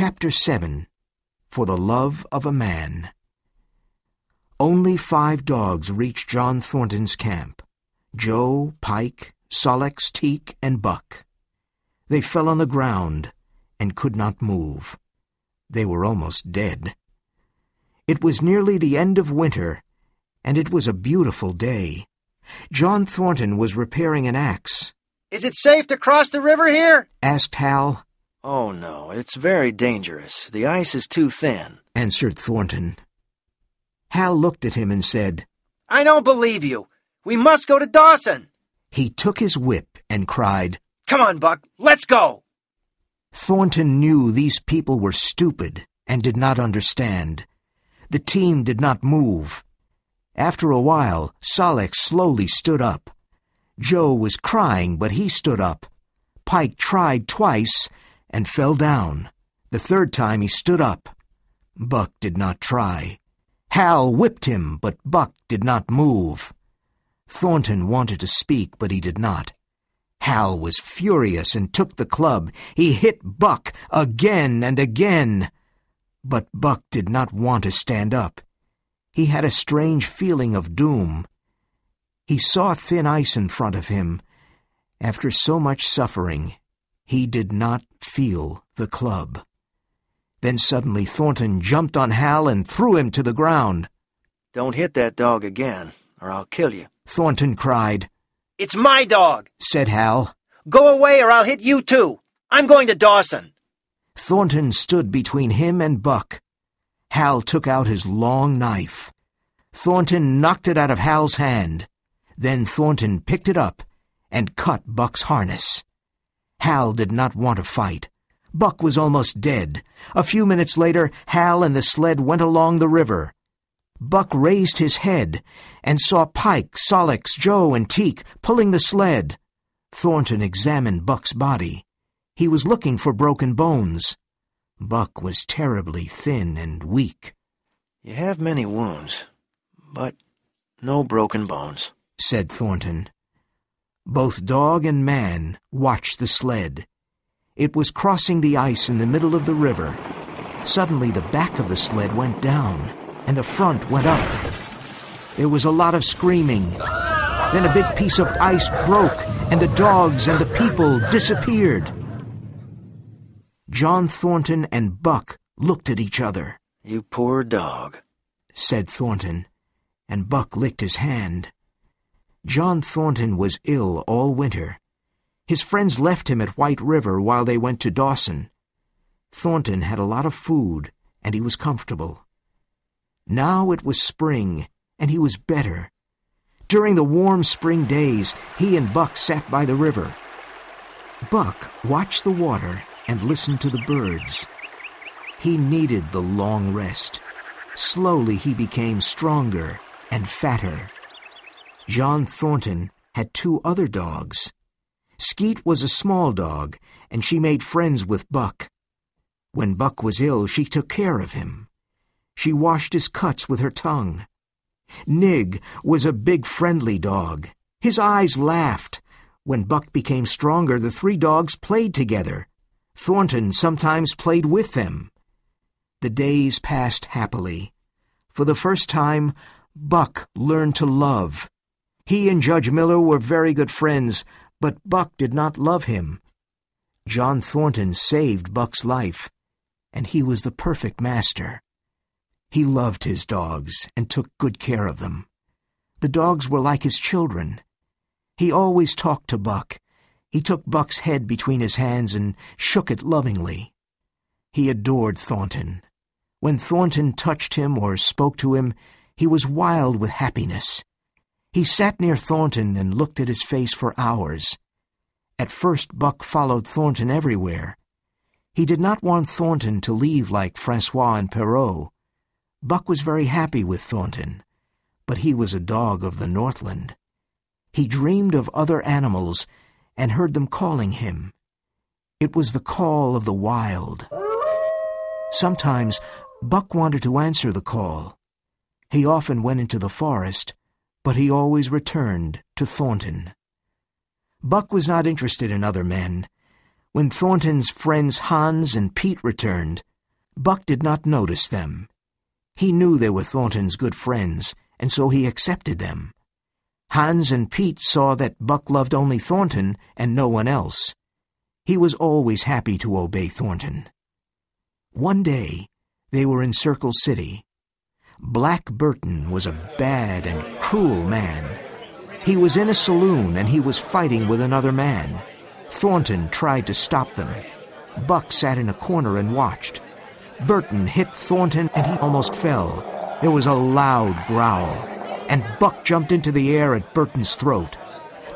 Chapter 7 For the Love of a Man Only five dogs reached John Thornton's camp Joe, Pike, Sol-leks, Teek, and Buck. They fell on the ground and could not move. They were almost dead. It was nearly the end of winter, and it was a beautiful day. John Thornton was repairing an axe. Is it safe to cross the river here? asked Hal. Oh, no, it's very dangerous. The ice is too thin, answered Thornton. Hal looked at him and said, I don't believe you. We must go to Dawson. He took his whip and cried, Come on, Buck, let's go. Thornton knew these people were stupid and did not understand. The team did not move. After a while, Sol-leks slowly stood up. Joe was crying, but he stood up. Pike tried twice and fell down. The third time he stood up. Buck did not try. Hal whipped him, but Buck did not move. Thornton wanted to speak, but he did not. Hal was furious and took the club. He hit Buck again and again. But Buck did not want to stand up. He had a strange feeling of doom. He saw thin ice in front of him. After so much suffering, he did not feel the club. Then suddenly Thornton jumped on Hal and threw him to the ground. Don't hit that dog again, or I'll kill you. Thornton cried. It's my dog, said Hal. Go away or I'll hit you too. I'm going to Dawson. Thornton stood between him and Buck. Hal took out his long knife. Thornton knocked it out of Hal's hand. Then Thornton picked it up and cut Buck's harness. Hal did not want to fight. Buck was almost dead. A few minutes later, Hal and the sled went along the river. Buck raised his head and saw Pike, Sol-leks, Joe, and Teek pulling the sled. Thornton examined Buck's body. He was looking for broken bones. Buck was terribly thin and weak. You have many wounds, but no broken bones, said Thornton. Both dog and man watched the sled. It was crossing the ice in the middle of the river. Suddenly the back of the sled went down and the front went up. There was a lot of screaming. Then a big piece of ice broke, and the dogs and the people disappeared. John Thornton and Buck looked at each other. You poor dog, said Thornton, and Buck licked his hand. John Thornton was ill all winter. His friends left him at White River while they went to Dawson. Thornton had a lot of food, and he was comfortable. Now it was spring, and he was better. During the warm spring days, he and Buck sat by the river. Buck watched the water and listened to the birds. He needed the long rest. Slowly he became stronger and fatter. John Thornton had two other dogs. Skeet was a small dog, and she made friends with Buck. When Buck was ill, she took care of him. She washed his cuts with her tongue. Nig was a big friendly dog. His eyes laughed. When Buck became stronger, the three dogs played together. Thornton sometimes played with them. The days passed happily. For the first time, Buck learned to love. He and Judge Miller were very good friends, but Buck did not love him. John Thornton saved Buck's life, and he was the perfect master. He loved his dogs and took good care of them. The dogs were like his children. He always talked to Buck. He took Buck's head between his hands and shook it lovingly. He adored Thornton. When Thornton touched him or spoke to him, he was wild with happiness. He sat near Thornton and looked at his face for hours. At first, Buck followed Thornton everywhere. He did not want Thornton to leave like Francois and Perrault. Buck was very happy with Thornton, but he was a dog of the Northland. He dreamed of other animals and heard them calling him. It was the call of the wild. Sometimes Buck wanted to answer the call. He often went into the forest, but he always returned to Thornton. Buck was not interested in other men. When Thornton's friends Hans and Pete returned, Buck did not notice them. He knew they were Thornton's good friends, and so he accepted them. Hans and Pete saw that Buck loved only Thornton and no one else. He was always happy to obey Thornton. One day, they were in Circle City. Black Burton was a bad and cruel man. He was in a saloon and he was fighting with another man. Thornton tried to stop them. Buck sat in a corner and watched. Burton hit Thornton and he almost fell. There was a loud growl, and Buck jumped into the air at Burton's throat.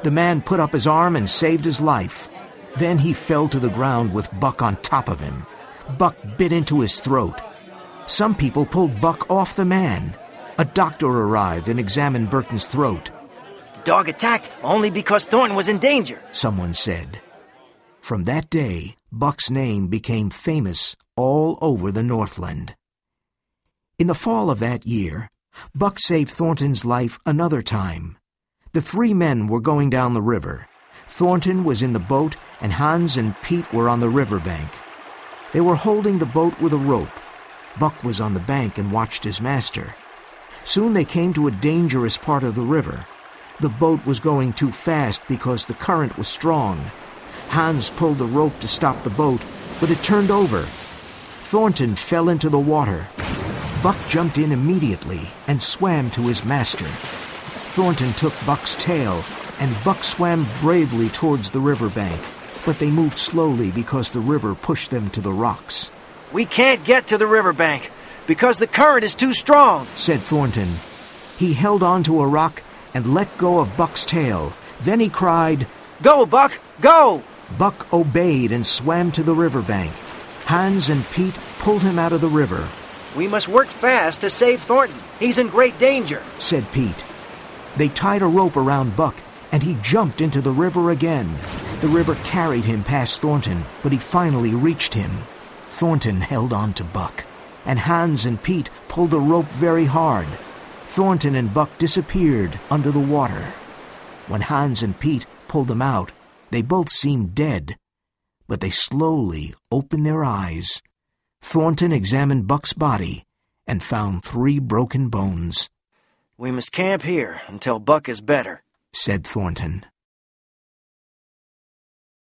The man put up his arm and saved his life. Then he fell to the ground with Buck on top of him. Buck bit into his throat. Some people pulled Buck off the man. A doctor arrived and examined Burton's throat. The dog attacked only because Thornton was in danger, someone said. From that day, Buck's name became famous all over the Northland. In the fall of that year, Buck saved Thornton's life another time. The three men were going down the river. Thornton was in the boat, and Hans and Pete were on the riverbank. They were holding the boat with a rope. Buck was on the bank and watched his master. Soon they came to a dangerous part of the river. The boat was going too fast because the current was strong. Hans pulled the rope to stop the boat, but it turned over. Thornton fell into the water. Buck jumped in immediately and swam to his master. Thornton took Buck's tail, and Buck swam bravely towards the river bank, but they moved slowly because the river pushed them to the rocks. We can't get to the river bank because the current is too strong, said Thornton. He held on to a rock and let go of Buck's tail. Then he cried, Go, Buck, go! Buck obeyed and swam to the river bank. Hans and Pete pulled him out of the river. We must work fast to save Thornton. He's in great danger, said Pete. They tied a rope around Buck, and he jumped into the river again. The river carried him past Thornton, but he finally reached him. Thornton held on to Buck, and Hans and Pete pulled the rope very hard. Thornton and Buck disappeared under the water. When Hans and Pete pulled them out, they both seemed dead. But they slowly opened their eyes. Thornton examined Buck's body and found three broken bones. We must camp here until Buck is better, said Thornton.